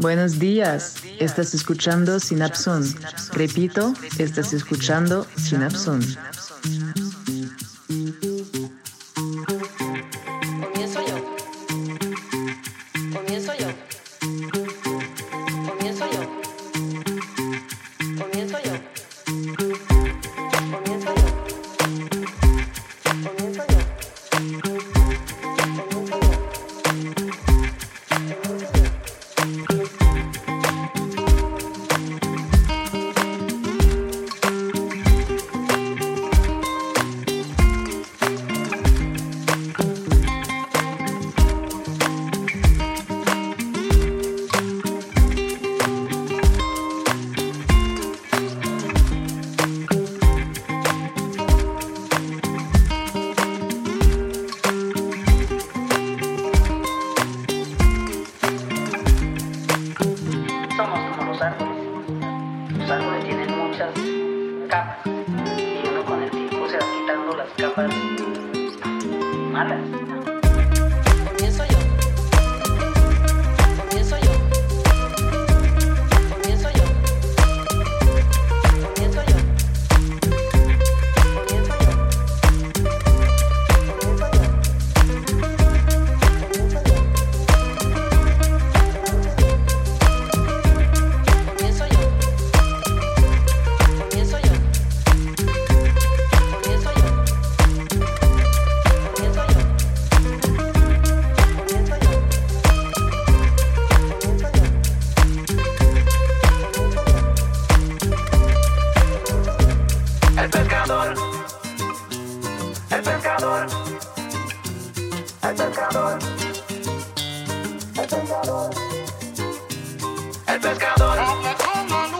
Buenos días, estás escuchando Sinapson. Repito, estás escuchando Sinapson. El pescador, el pecador, el pecador, el pecador.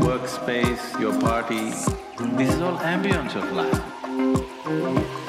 workspace, your party. This is all ambience of life.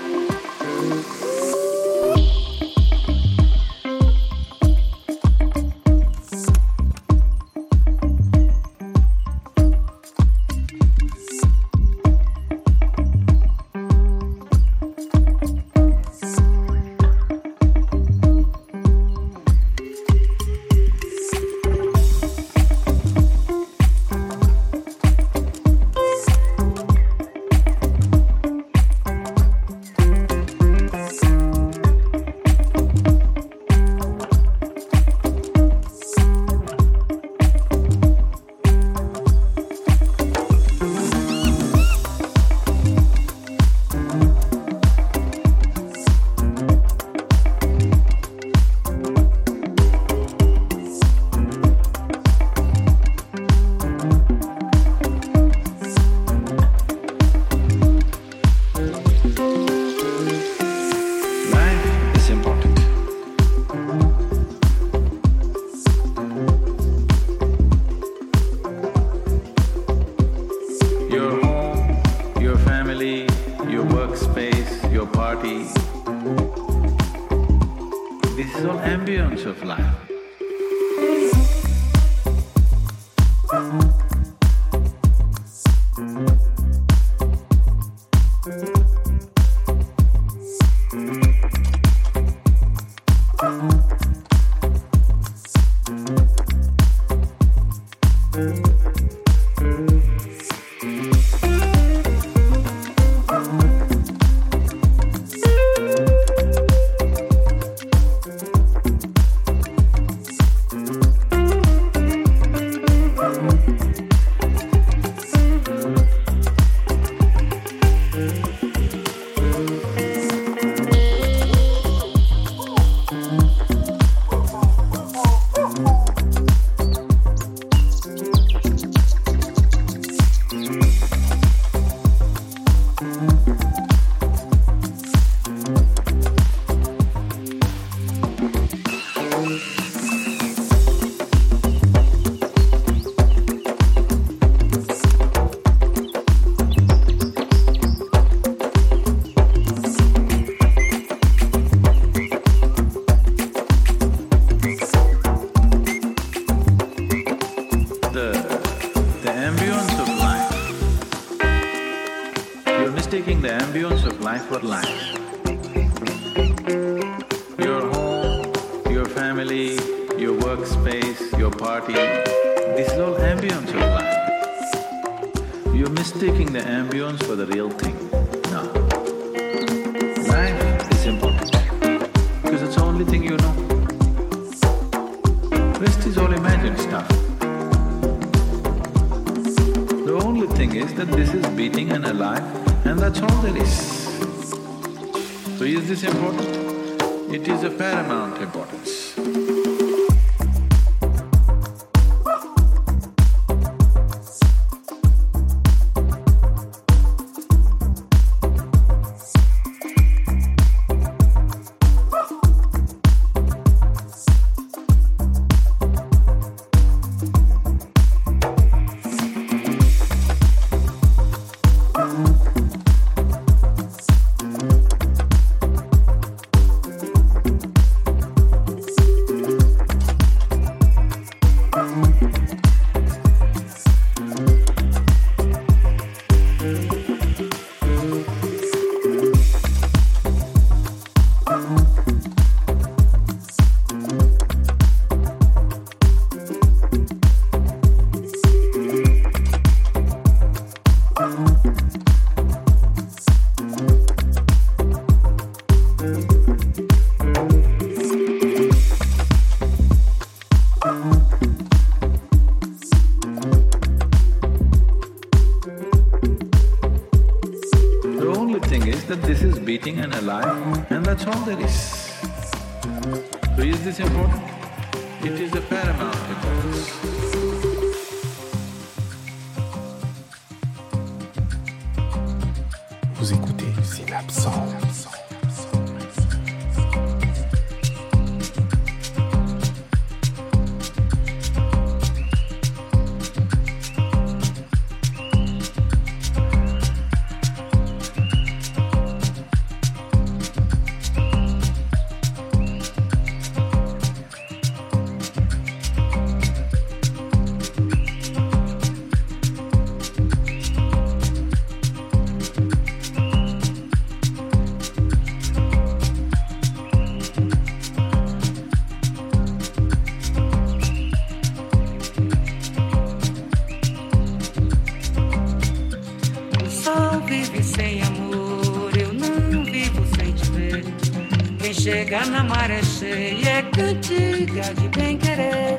chega na maré cheia é cantiga de bem querer.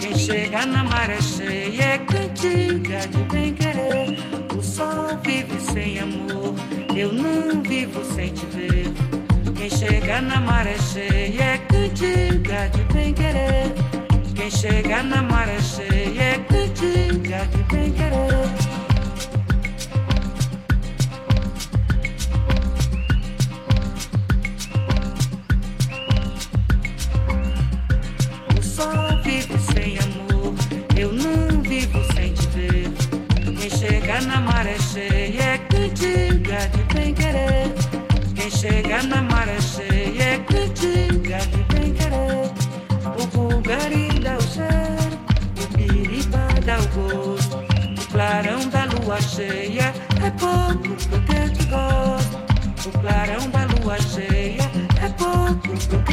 Quem chega na maré cheia é cantiga de bem querer. O sol vive sem amor, eu não vivo sem te ver. Quem chega na maré cheia é cantiga de bem querer. Quem chega na maré cheia é cantiga de bem querer. chega na maré cheia, é critica que vem querer. O Bulgari dá o cheiro, o Piripa dá o gosto. O clarão da lua cheia é pouco porque te gosto. O clarão da lua cheia é pouco porque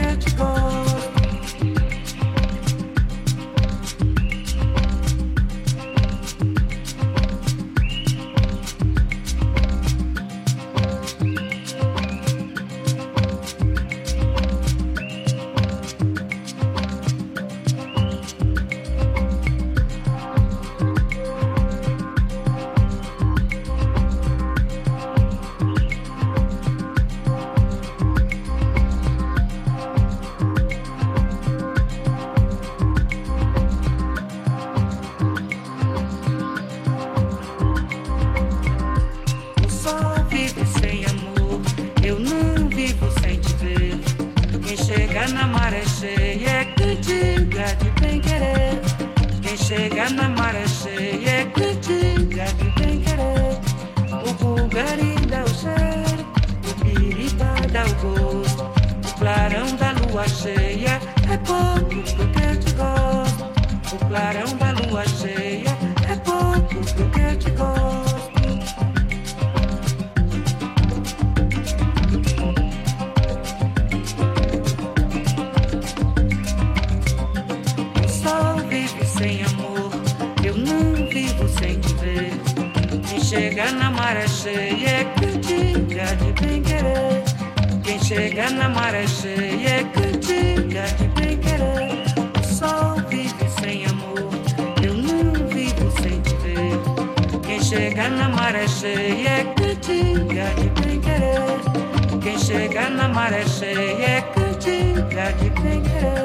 É cheio é cheie cantiga de penhê.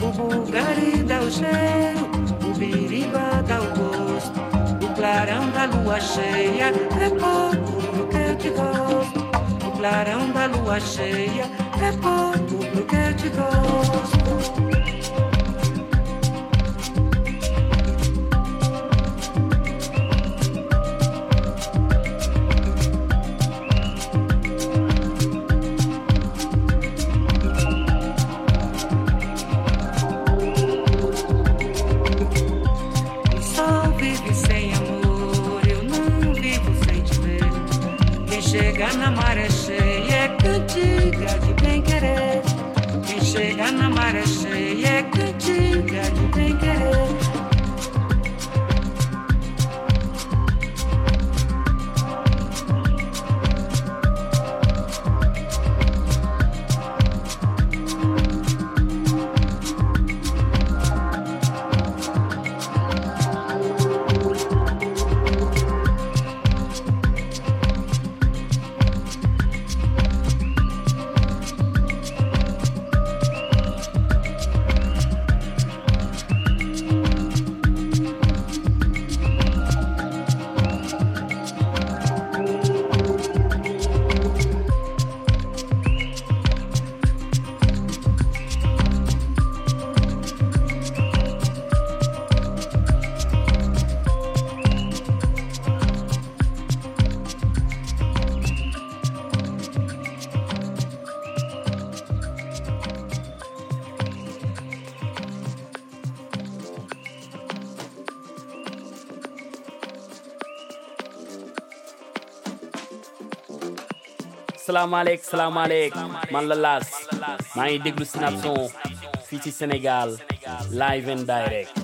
O bulgari dá o cheiro, o biriba dá o gosto. O clarão da lua cheia é pouco pro que te gosto. O clarão da lua cheia é pouco pro que te gosto. Salam alek, salam alek, man la las. Maa déglu Sénégal live and direct.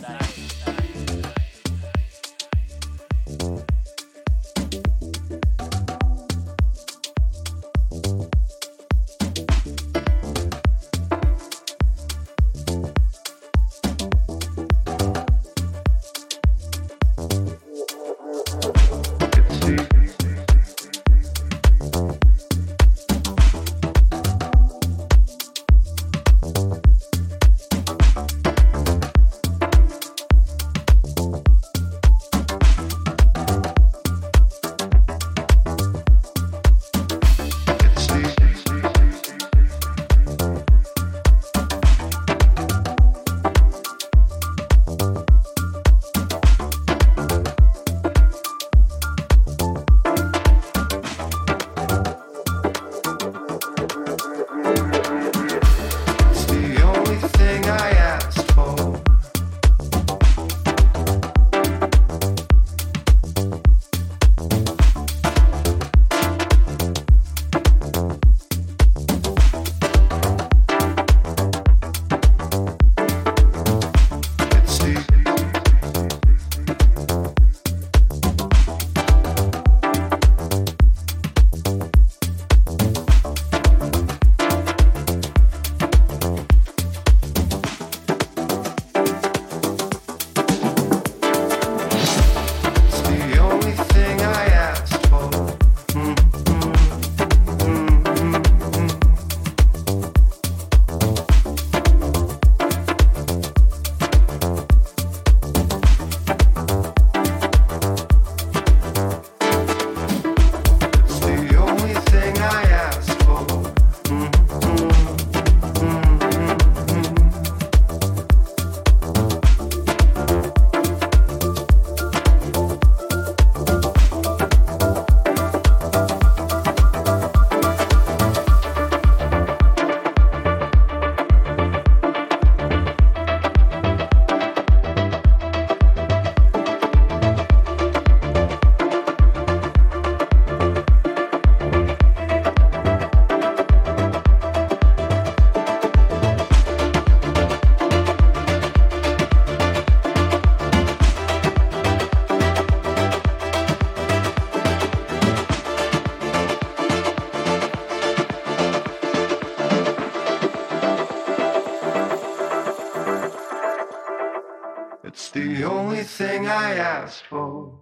It's the only thing I asked for.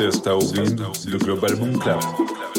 Você está ouvindo do Global Moon Club.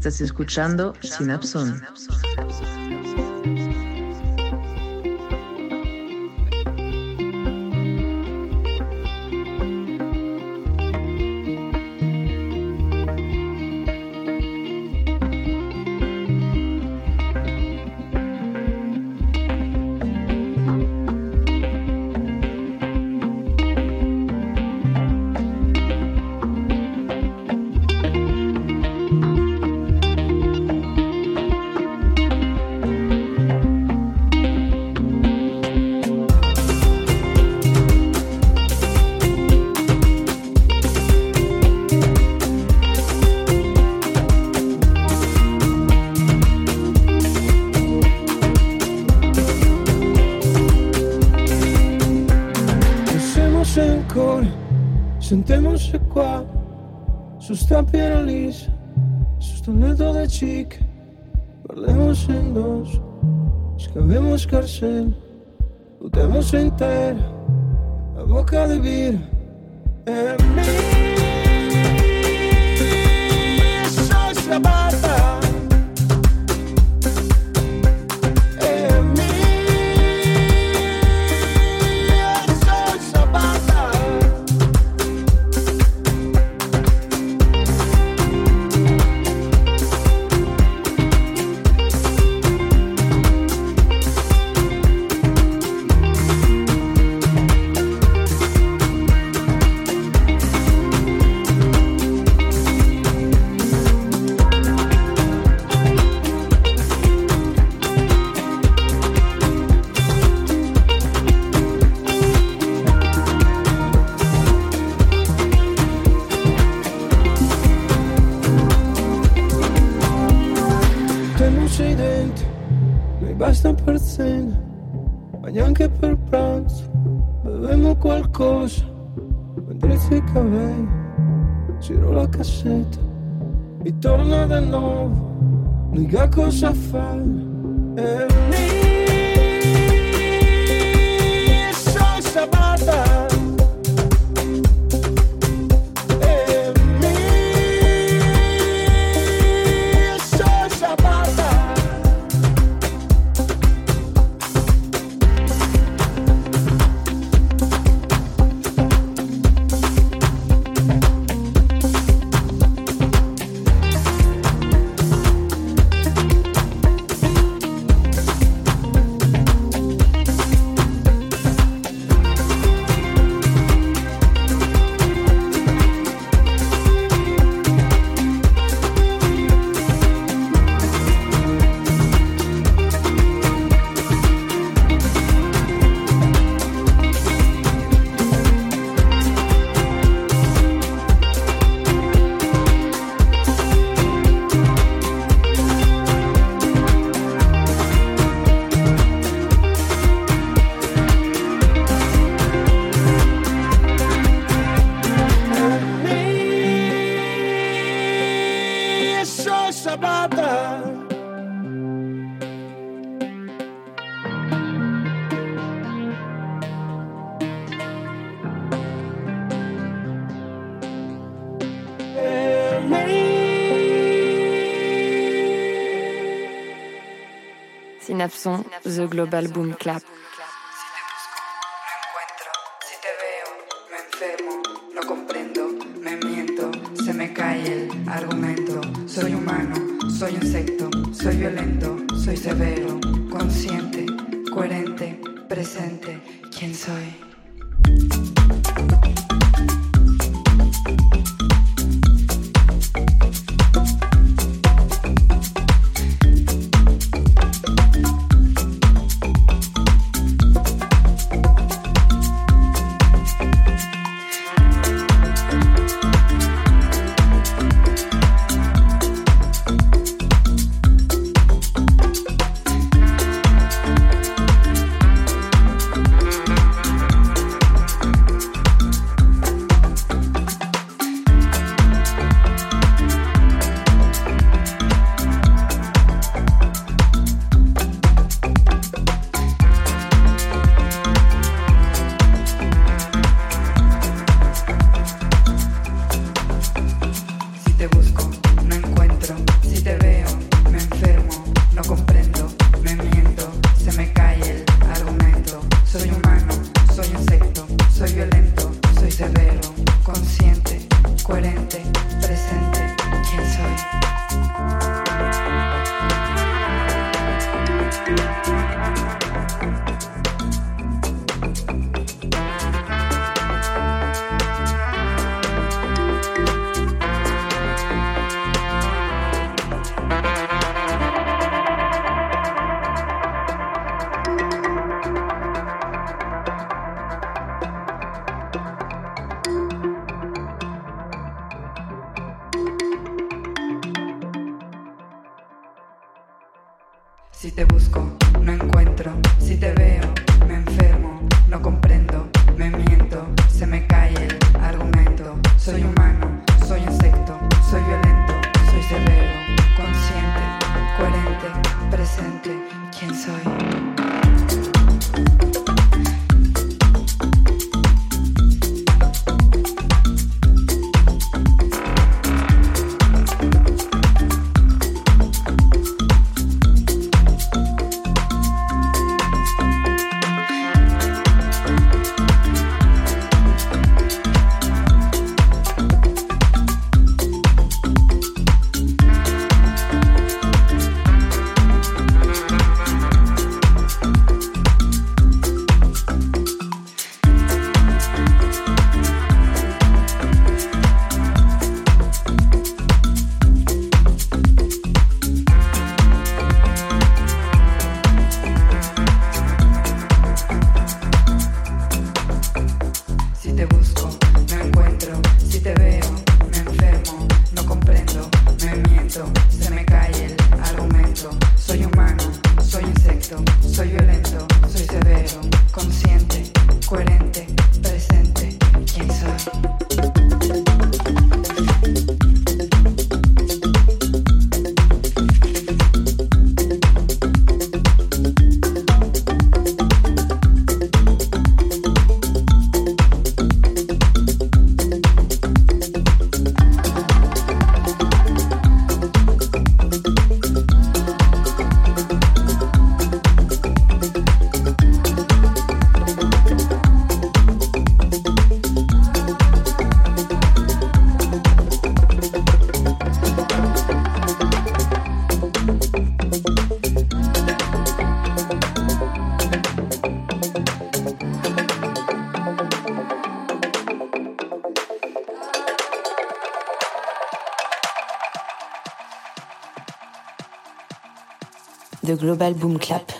Estás escuchando Synapson. Carcel, lutemos inteira, a boca de vira, é faccio mi basta per cena, ma neanche per pranzo. Bevemo qualcosa, mentre i capelli, giro la cassetta, mi torna da nuovo, dica cosa fare. E mi sono sabata. El argumento. Soy humano, soy insecto, soy violento, soy severo, consciente, coherente, presente. ¿Quién soy? Si te busco, no encuentro. Si te veo, me enfermo. No comprendo, me miento. Se me cae el argumento. Soy humano, soy insecto, soy violento, soy severo, consciente, coherente, presente. ¿Quién soy? The Global Boom Clap.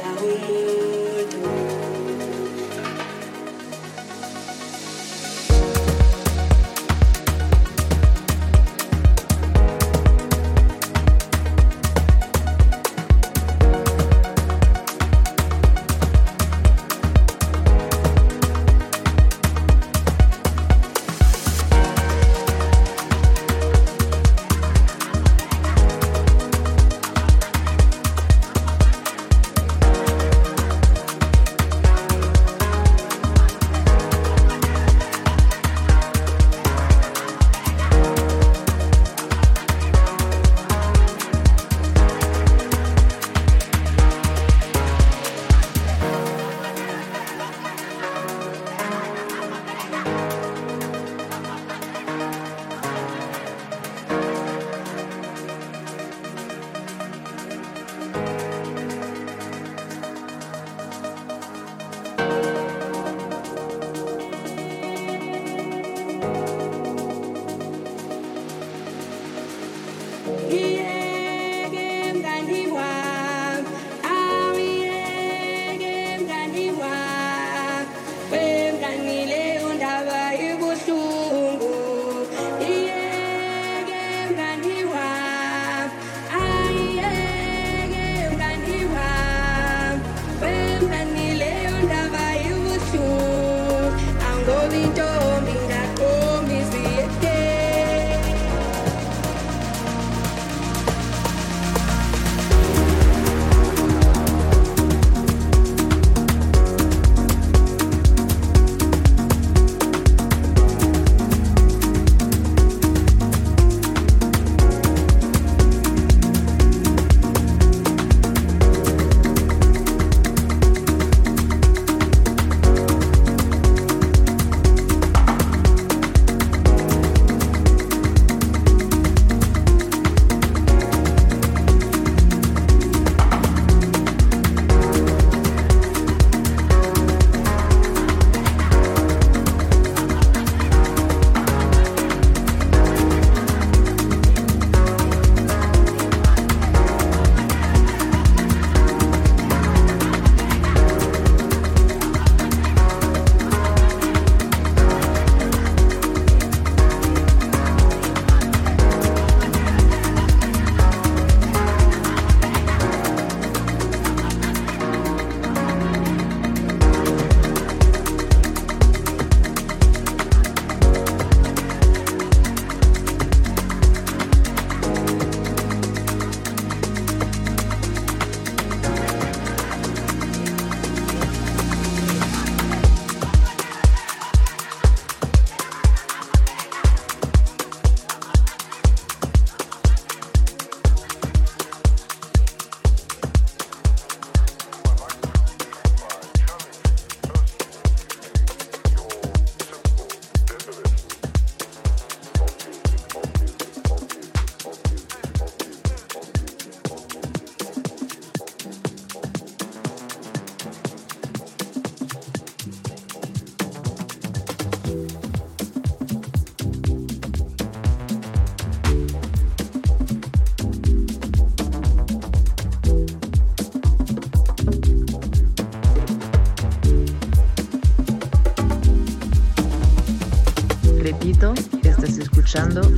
usando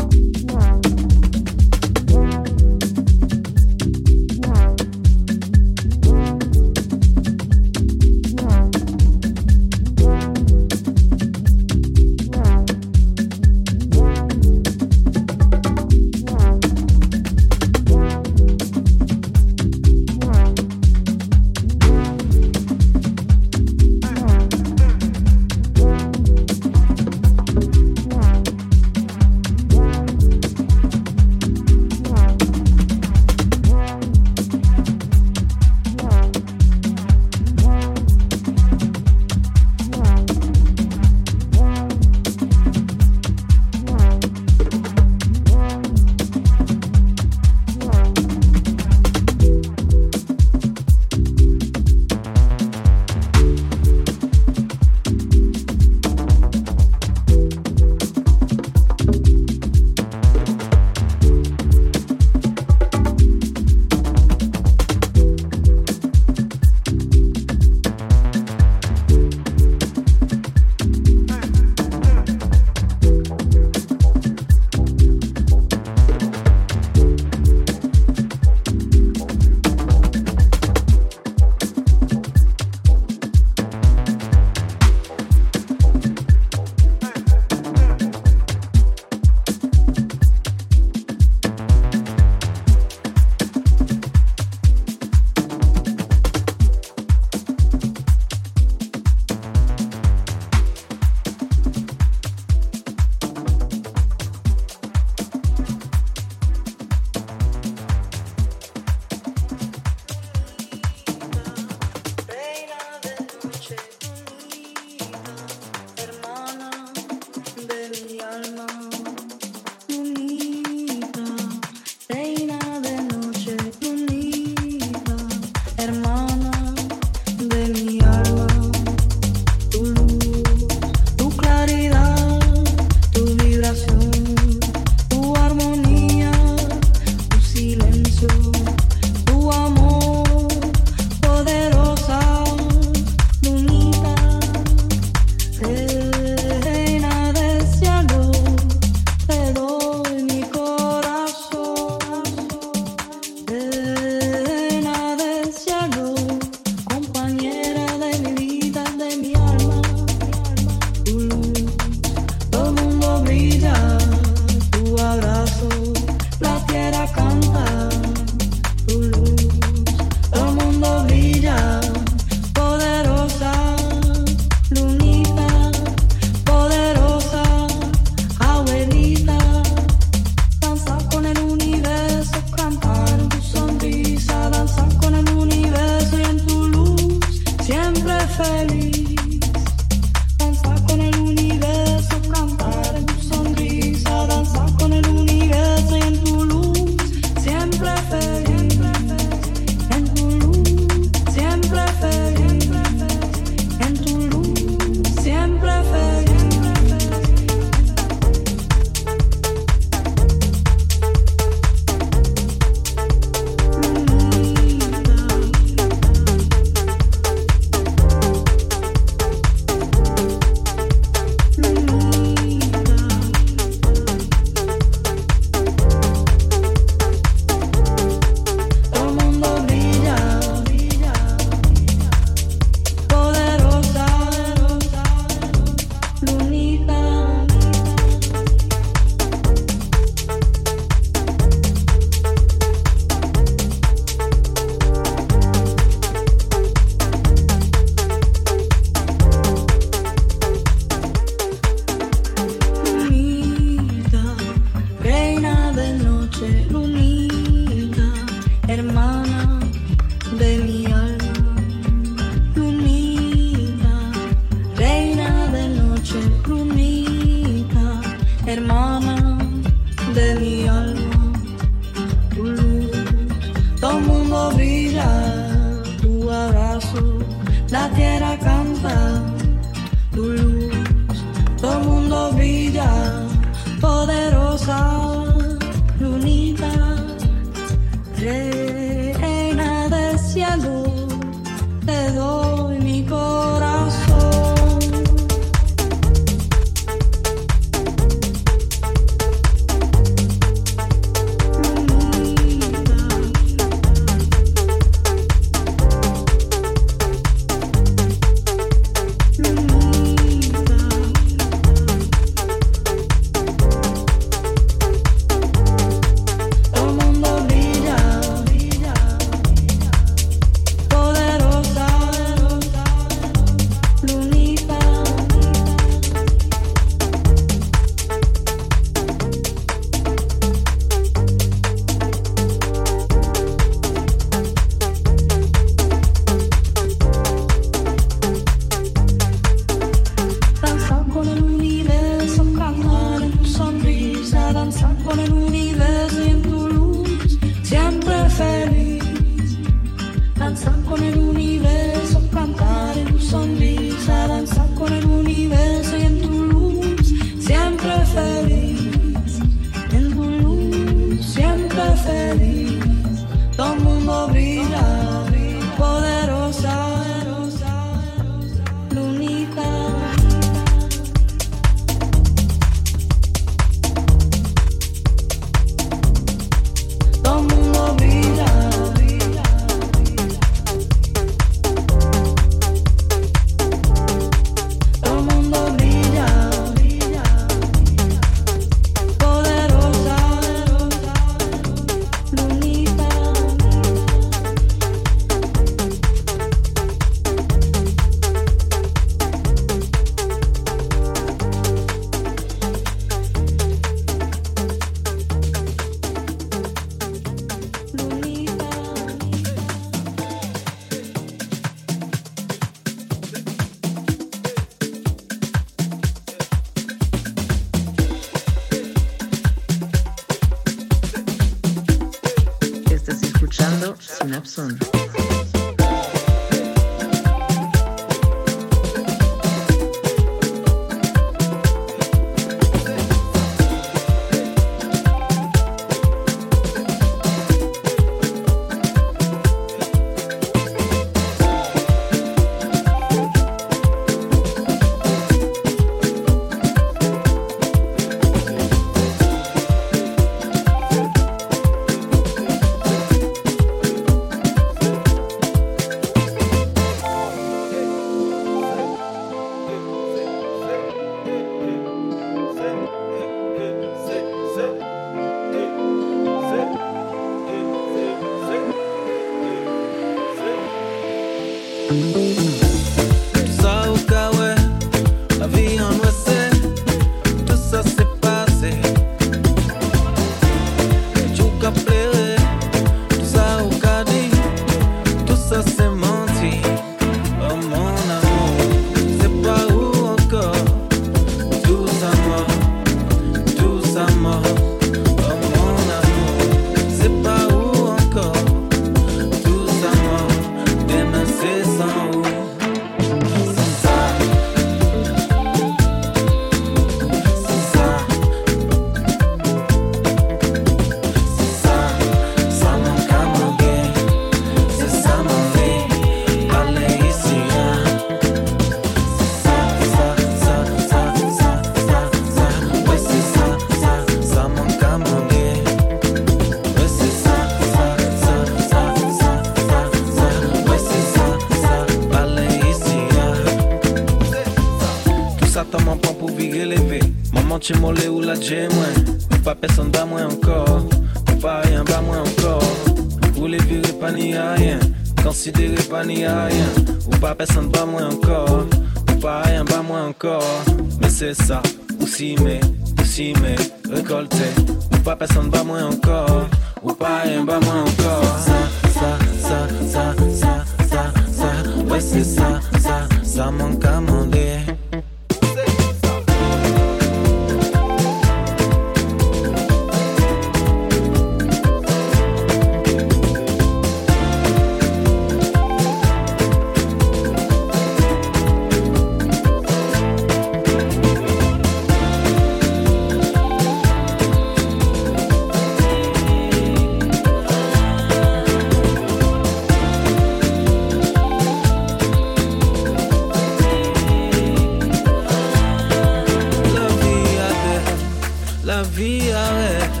La vie arrête,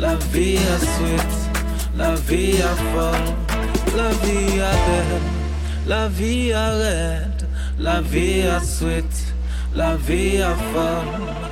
la vie à suite, la vie à folle, la vie à belle, la vie arrête, la vie à suite, la vie à folle.